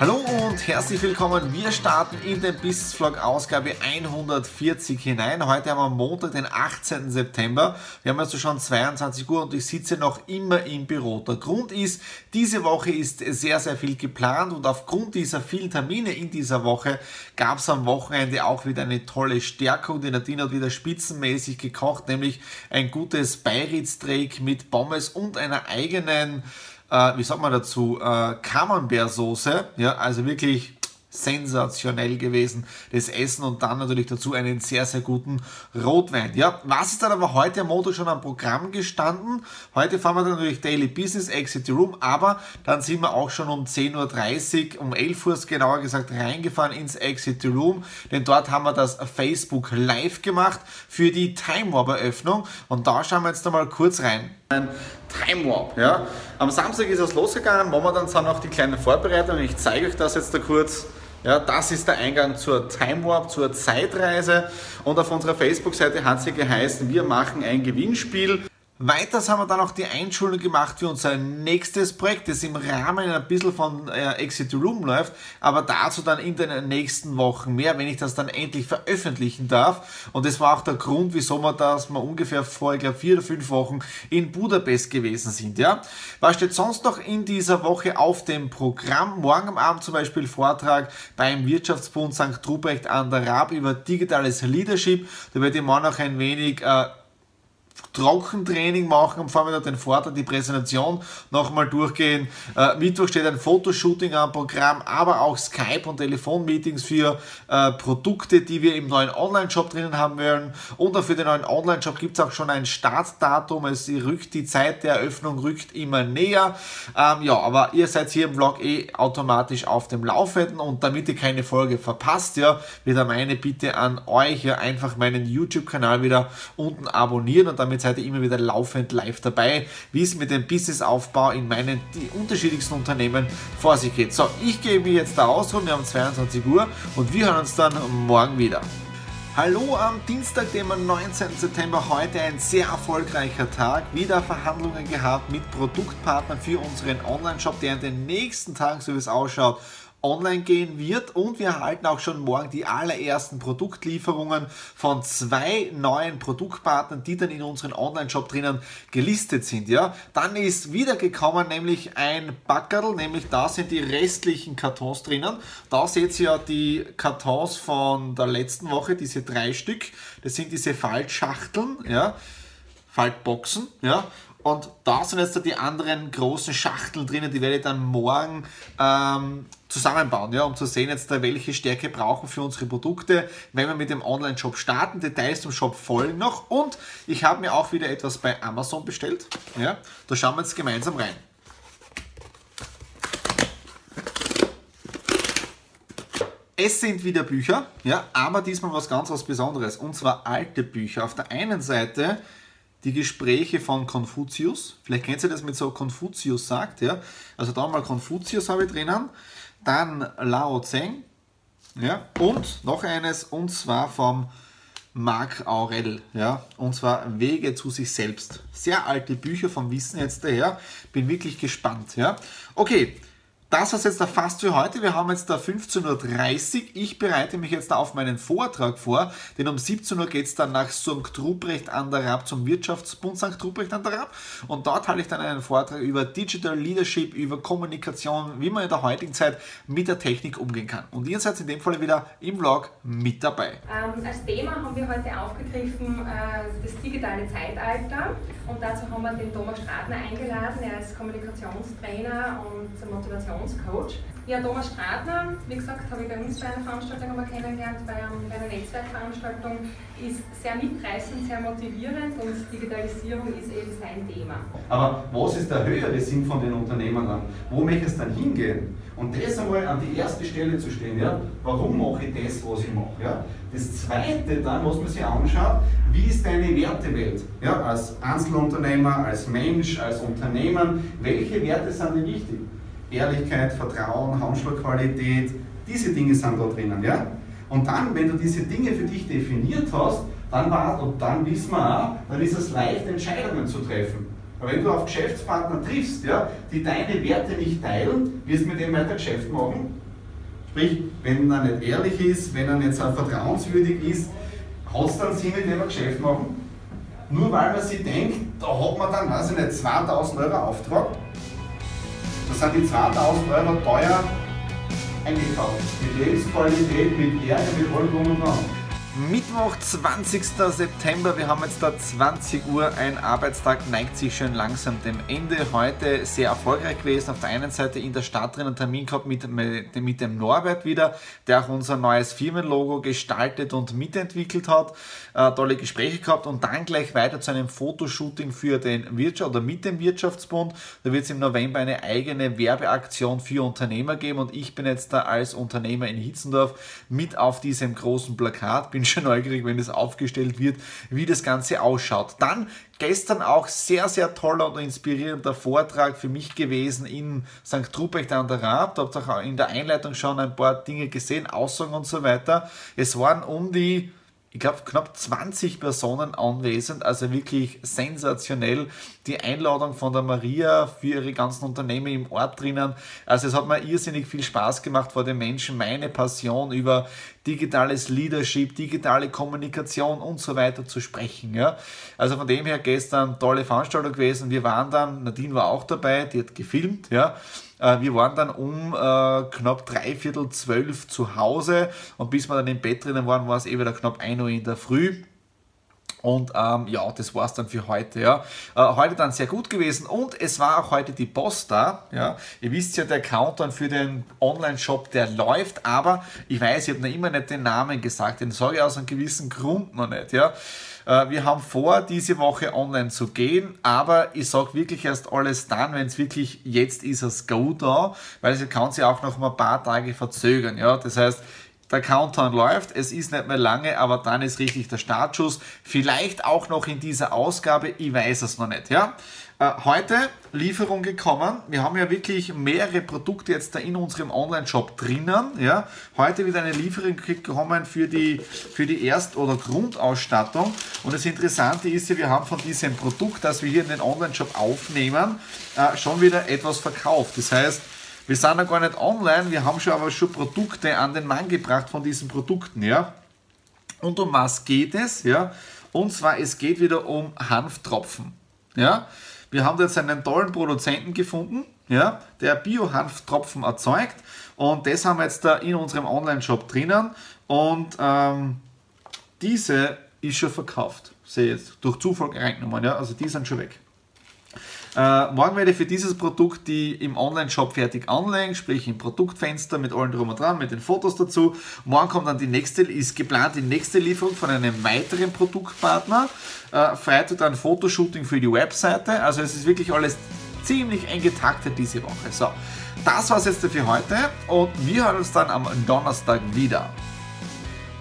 Hallo und herzlich willkommen. Wir starten in den Business Vlog Ausgabe 140 hinein. Heute haben wir Montag, den 18. September. Wir haben also schon 22 Uhr und ich sitze noch immer im Büro. Der Grund ist, diese Woche ist sehr, sehr viel geplant und aufgrund dieser vielen Termine in dieser Woche gab es am Wochenende auch wieder eine tolle Stärkung. Die Nadine hat wieder spitzenmäßig gekocht, nämlich ein gutes Beiritztreak mit Pommes und einer eigenen äh, wie sagt man dazu, äh, Camembert-Soße, ja, also wirklich sensationell gewesen, das Essen und dann natürlich dazu einen sehr, sehr guten Rotwein. Ja, was ist dann aber heute am Montag schon am Programm gestanden? Heute fahren wir dann natürlich Daily Business, Exit the Room, aber dann sind wir auch schon um 10.30 Uhr, um 11 Uhr genauer gesagt, reingefahren ins Exit the Room, denn dort haben wir das Facebook Live gemacht für die Time Warp Eröffnung und da schauen wir jetzt einmal kurz rein. Time Warp, ja. Am Samstag ist es losgegangen, momentan sind noch die kleinen Vorbereitungen, ich zeige euch das jetzt da kurz. Ja, das ist der Eingang zur Time Warp, zur Zeitreise. Und auf unserer Facebook-Seite hat sie geheißen, wir machen ein Gewinnspiel. Weiters haben wir dann auch die Einschulung gemacht für unser nächstes Projekt, das im Rahmen ein bisschen von äh, Exit Room läuft, aber dazu dann in den nächsten Wochen mehr, wenn ich das dann endlich veröffentlichen darf. Und das war auch der Grund, wieso wir das mal ungefähr vor, ich glaube, vier oder fünf Wochen in Budapest gewesen sind. Ja? Was steht sonst noch in dieser Woche auf dem Programm? Morgen am Abend zum Beispiel Vortrag beim Wirtschaftsbund St. Ruprecht an der Rab über digitales Leadership. Da werde ich mal noch ein wenig äh, Trockentraining machen, am Vormittag den Vortrag, die Präsentation nochmal durchgehen. Äh, Mittwoch steht ein Fotoshooting am Programm, aber auch Skype und Telefonmeetings für äh, Produkte, die wir im neuen Online-Shop drinnen haben werden. Und auch für den neuen Online-Shop gibt es auch schon ein Startdatum. Es rückt die Zeit der Eröffnung rückt immer näher. Ähm, ja, aber ihr seid hier im Vlog eh automatisch auf dem Laufenden und damit ihr keine Folge verpasst, ja, wieder meine Bitte an euch, ja, einfach meinen YouTube-Kanal wieder unten abonnieren und damit seid ihr immer wieder laufend live dabei, wie es mit dem Businessaufbau in meinen unterschiedlichsten Unternehmen vor sich geht. So, ich gehe mich jetzt da ausruhen, wir haben 22 Uhr und wir hören uns dann morgen wieder. Hallo am Dienstag, dem 19. September, heute ein sehr erfolgreicher Tag. Wieder Verhandlungen gehabt mit Produktpartnern für unseren Online-Shop, der in den nächsten Tagen, so wie es ausschaut, online gehen wird und wir erhalten auch schon morgen die allerersten Produktlieferungen von zwei neuen Produktpartnern, die dann in unseren Online-Shop drinnen gelistet sind. Ja, dann ist wieder gekommen nämlich ein Backerl, nämlich da sind die restlichen Kartons drinnen. Da seht ihr ja die Kartons von der letzten Woche, diese drei Stück. Das sind diese Faltschachteln, ja, Faltboxen, ja. Und da sind jetzt die anderen großen Schachteln drinnen, die werde ich dann morgen ähm, zusammenbauen, ja, um zu sehen, jetzt welche Stärke brauchen für unsere Produkte, wenn wir mit dem Online-Shop starten. Details zum Shop folgen noch. Und ich habe mir auch wieder etwas bei Amazon bestellt. Ja, da schauen wir jetzt gemeinsam rein. Es sind wieder Bücher, ja, aber diesmal was ganz was Besonderes. Und zwar alte Bücher. Auf der einen Seite die Gespräche von Konfuzius. Vielleicht kennt ihr das mit so Konfuzius sagt, ja. Also da mal Konfuzius habe ich drinnen, dann Lao Zeng, ja, und noch eines, und zwar vom Marc Aurel, ja, und zwar Wege zu sich selbst. Sehr alte Bücher vom Wissen jetzt daher, bin wirklich gespannt, ja. Okay, das war jetzt da fast für heute. Wir haben jetzt da 15.30 Uhr. Ich bereite mich jetzt da auf meinen Vortrag vor, denn um 17 Uhr geht es dann nach St. Ruprecht an der Raab zum Wirtschaftsbund St. Ruprecht an der Raab. Und dort halte ich dann einen Vortrag über Digital Leadership, über Kommunikation, wie man in der heutigen Zeit mit der Technik umgehen kann. Und ihr seid in dem Fall wieder im Vlog mit dabei. Ähm, als Thema haben wir heute aufgegriffen äh, das digitale Zeitalter. Und dazu haben wir den Thomas Stratner eingeladen. Er ist Kommunikationstrainer und Motivations Kommunikationscoach. Ja, Thomas Stratner, wie gesagt, habe ich bei uns bei einer Veranstaltung einmal kennengelernt, bei, bei einer Netzwerkveranstaltung, ist sehr mitreißend, sehr motivierend und Digitalisierung ist eben sein Thema. Aber was ist der höhere Sinn von den Unternehmen dann? Wo möchte es dann hingehen? Und das einmal an die erste Stelle zu stehen, ja? warum mache ich das, was ich mache? Ja? Das zweite dann, was man sich anschaut, wie ist deine Wertewelt? Ja? Als Einzelunternehmer, als Mensch, als Unternehmen, welche Werte sind dir wichtig? Ehrlichkeit, Vertrauen, Handschlagqualität, diese Dinge sind da drinnen. Ja? Und dann, wenn du diese Dinge für dich definiert hast, dann, war, und dann wissen wir auch, dann ist es leicht, Entscheidungen zu treffen. Aber wenn du auf Geschäftspartner triffst, ja, die deine Werte nicht teilen, wirst du mit dem weiter Geschäft machen. Sprich, wenn er nicht ehrlich ist, wenn er nicht so vertrauenswürdig ist, hat es dann Sinn, mit dem Geschäft machen? Nur weil man sich denkt, da hat man dann, weiß ich nicht, 2000 Euro Auftrag, das sind die 2000 Euro teuer eingekauft. Mit Lebensqualität, mit Erde, mit allem drum und dran. Mittwoch, 20. September, wir haben jetzt da 20 Uhr, ein Arbeitstag neigt sich schon langsam dem Ende. Heute sehr erfolgreich gewesen. Auf der einen Seite in der Stadt drin einen Termin gehabt mit, mit dem Norbert wieder, der auch unser neues Firmenlogo gestaltet und mitentwickelt hat. Äh, tolle Gespräche gehabt und dann gleich weiter zu einem Fotoshooting für den Wirtschaft oder mit dem Wirtschaftsbund. Da wird es im November eine eigene Werbeaktion für Unternehmer geben und ich bin jetzt da als Unternehmer in Hitzendorf mit auf diesem großen Plakat. Bin schon neugierig, wenn es aufgestellt wird, wie das Ganze ausschaut. Dann gestern auch sehr, sehr toller und inspirierender Vortrag für mich gewesen in St. Ruprecht an der Raab. Da habt ihr auch in der Einleitung schon ein paar Dinge gesehen, Aussagen und so weiter. Es waren um die ich glaube, knapp 20 Personen anwesend, also wirklich sensationell. Die Einladung von der Maria für ihre ganzen Unternehmen im Ort drinnen. Also es hat mir irrsinnig viel Spaß gemacht vor den Menschen, meine Passion über digitales Leadership, digitale Kommunikation und so weiter zu sprechen. Ja. Also von dem her gestern tolle Veranstaltung gewesen. Wir waren dann, Nadine war auch dabei, die hat gefilmt, ja. Äh, wir waren dann um äh, knapp dreiviertel zwölf zu Hause und bis wir dann im Bett drinnen waren, war es eh wieder knapp 1 Uhr in der Früh. Und ähm, ja, das war's dann für heute. Ja. Äh, heute dann sehr gut gewesen und es war auch heute die Post da. Ja. Ihr wisst ja, der Countdown für den Online-Shop, der läuft, aber ich weiß, ich habe noch immer nicht den Namen gesagt, den sage ich aus einem gewissen Grund noch nicht. Ja. Äh, wir haben vor, diese Woche online zu gehen, aber ich sage wirklich erst alles dann, wenn es wirklich jetzt ist, das Go da, weil es kann sich auch noch mal ein paar Tage verzögern. Ja? Das heißt, der Countdown läuft, es ist nicht mehr lange, aber dann ist richtig der Startschuss. Vielleicht auch noch in dieser Ausgabe, ich weiß es noch nicht. Ja? Äh, heute Lieferung gekommen. Wir haben ja wirklich mehrere Produkte jetzt da in unserem Online-Shop drinnen. Ja? Heute wieder eine Lieferung gekommen für die, für die Erst- oder Grundausstattung. Und das Interessante ist ja, wir haben von diesem Produkt, das wir hier in den Online-Shop aufnehmen, äh, schon wieder etwas verkauft. Das heißt, wir sind ja gar nicht online, wir haben schon aber schon Produkte an den Mann gebracht von diesen Produkten. Ja? Und um was geht es? Ja? Und zwar, es geht wieder um Hanftropfen. Ja? Wir haben jetzt einen tollen Produzenten gefunden, ja, der Bio-Hanftropfen erzeugt und das haben wir jetzt da in unserem Online-Shop drinnen und ähm, diese ist schon verkauft. Sehe jetzt durch Zufall reingenommen, ja, also die sind schon weg. Äh, morgen werde ich für dieses Produkt die im Online-Shop fertig anlegen, sprich im Produktfenster mit allen drum und dran, mit den Fotos dazu. Morgen kommt dann die nächste, ist geplant die nächste Lieferung von einem weiteren Produktpartner. Äh, Freitag dann Fotoshooting für die Webseite. Also es ist wirklich alles ziemlich eng getaktet diese Woche. So, das war es jetzt für heute und wir hören uns dann am Donnerstag wieder.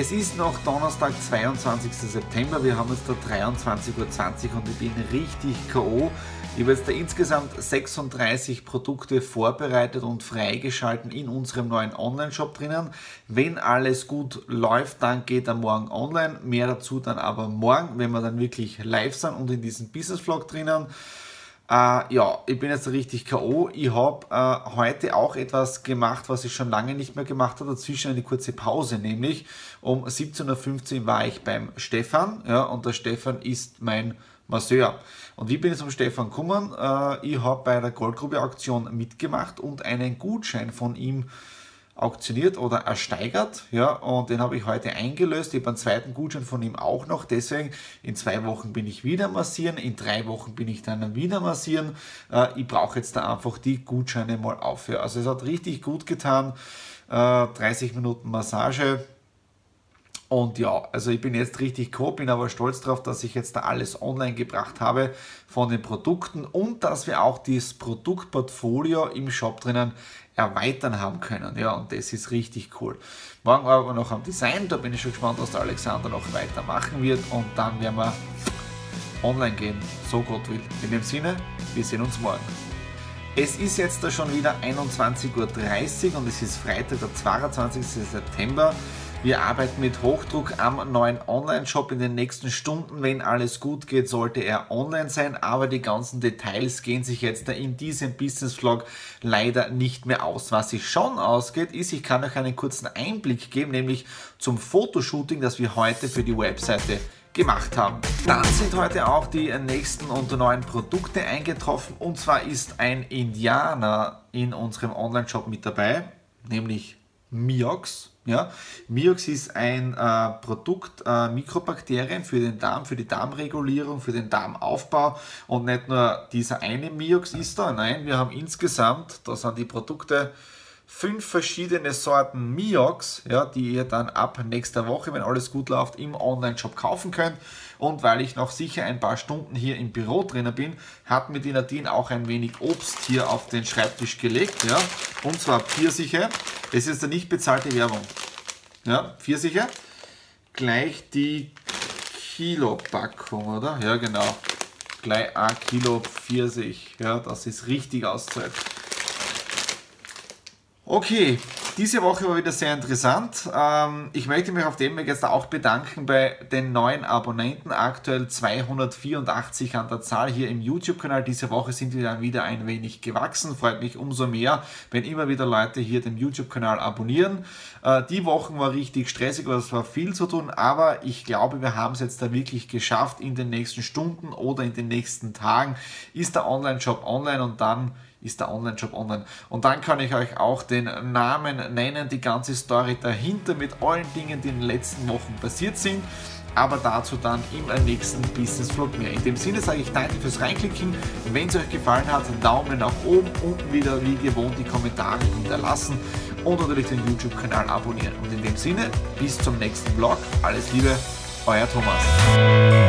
Es ist noch Donnerstag, 22. September. Wir haben jetzt da 23.20 Uhr und ich bin richtig K.O. Ich habe jetzt da insgesamt 36 Produkte vorbereitet und freigeschalten in unserem neuen Online-Shop drinnen. Wenn alles gut läuft, dann geht er morgen online. Mehr dazu dann aber morgen, wenn wir dann wirklich live sind und in diesem Business-Vlog drinnen. Äh, ja, ich bin jetzt richtig K.O. Ich habe äh, heute auch etwas gemacht, was ich schon lange nicht mehr gemacht habe. Dazwischen eine kurze Pause, nämlich um 17.15 Uhr war ich beim Stefan. Ja, und der Stefan ist mein Masseur. Und wie bin ich zum Stefan gekommen? Äh, ich habe bei der Goldgrube-Auktion mitgemacht und einen Gutschein von ihm auktioniert oder ersteigert. Ja, und den habe ich heute eingelöst. Ich habe einen zweiten Gutschein von ihm auch noch. Deswegen, in zwei Wochen bin ich wieder massieren, in drei Wochen bin ich dann wieder massieren. Äh, ich brauche jetzt da einfach die Gutscheine mal auf. Also es hat richtig gut getan. Äh, 30 Minuten Massage. Und ja, also ich bin jetzt richtig cool, bin aber stolz darauf, dass ich jetzt da alles online gebracht habe von den Produkten und dass wir auch das Produktportfolio im Shop drinnen erweitern haben können. Ja, und das ist richtig cool. Morgen aber noch am Design, da bin ich schon gespannt, was der Alexander noch weitermachen wird und dann werden wir online gehen, so Gott will. In dem Sinne, wir sehen uns morgen. Es ist jetzt da schon wieder 21.30 Uhr und es ist Freitag, der 22. September. Wir arbeiten mit Hochdruck am neuen Online-Shop in den nächsten Stunden. Wenn alles gut geht, sollte er online sein, aber die ganzen Details gehen sich jetzt in diesem Business-Vlog leider nicht mehr aus. Was sich schon ausgeht, ist, ich kann euch einen kurzen Einblick geben, nämlich zum Fotoshooting, das wir heute für die Webseite gemacht haben. Dann sind heute auch die nächsten und neuen Produkte eingetroffen und zwar ist ein Indianer in unserem Online-Shop mit dabei, nämlich Miox. Ja? Miox ist ein äh, Produkt, äh, Mikrobakterien für den Darm, für die Darmregulierung, für den Darmaufbau. Und nicht nur dieser eine Miox ist da, nein, wir haben insgesamt, da sind die Produkte, fünf verschiedene Sorten Miox, ja, die ihr dann ab nächster Woche, wenn alles gut läuft, im Online-Shop kaufen könnt. Und weil ich noch sicher ein paar Stunden hier im Büro drinnen bin, hat mir die Nadine auch ein wenig Obst hier auf den Schreibtisch gelegt. Ja? Und zwar Pfirsiche. Es ist eine nicht bezahlte Werbung. Ja, Pfirsiche. Gleich die Kilo-Packung, oder? Ja, genau. Gleich ein Kilo Pfirsich. Ja, das ist richtig auszahlt. Okay, diese Woche war wieder sehr interessant. Ähm, ich möchte mich auf dem Weg jetzt auch bedanken bei den neuen Abonnenten, aktuell 284 an der Zahl hier im YouTube-Kanal. Diese Woche sind wir dann wieder ein wenig gewachsen. Freut mich umso mehr, wenn immer wieder Leute hier den YouTube-Kanal abonnieren. Äh, die Wochen war richtig stressig, es war viel zu tun, aber ich glaube, wir haben es jetzt da wirklich geschafft. In den nächsten Stunden oder in den nächsten Tagen ist der Online-Shop online und dann ist der Online-Shop online. Und dann kann ich euch auch den Namen nennen, die ganze Story dahinter mit allen Dingen, die in den letzten Wochen passiert sind. Aber dazu dann im nächsten Business Vlog mehr. In dem Sinne sage ich danke fürs Reinklicken. Wenn es euch gefallen hat, Daumen nach oben, unten wieder wie gewohnt die Kommentare hinterlassen und natürlich den YouTube-Kanal abonnieren. Und in dem Sinne, bis zum nächsten Vlog. Alles Liebe, euer Thomas.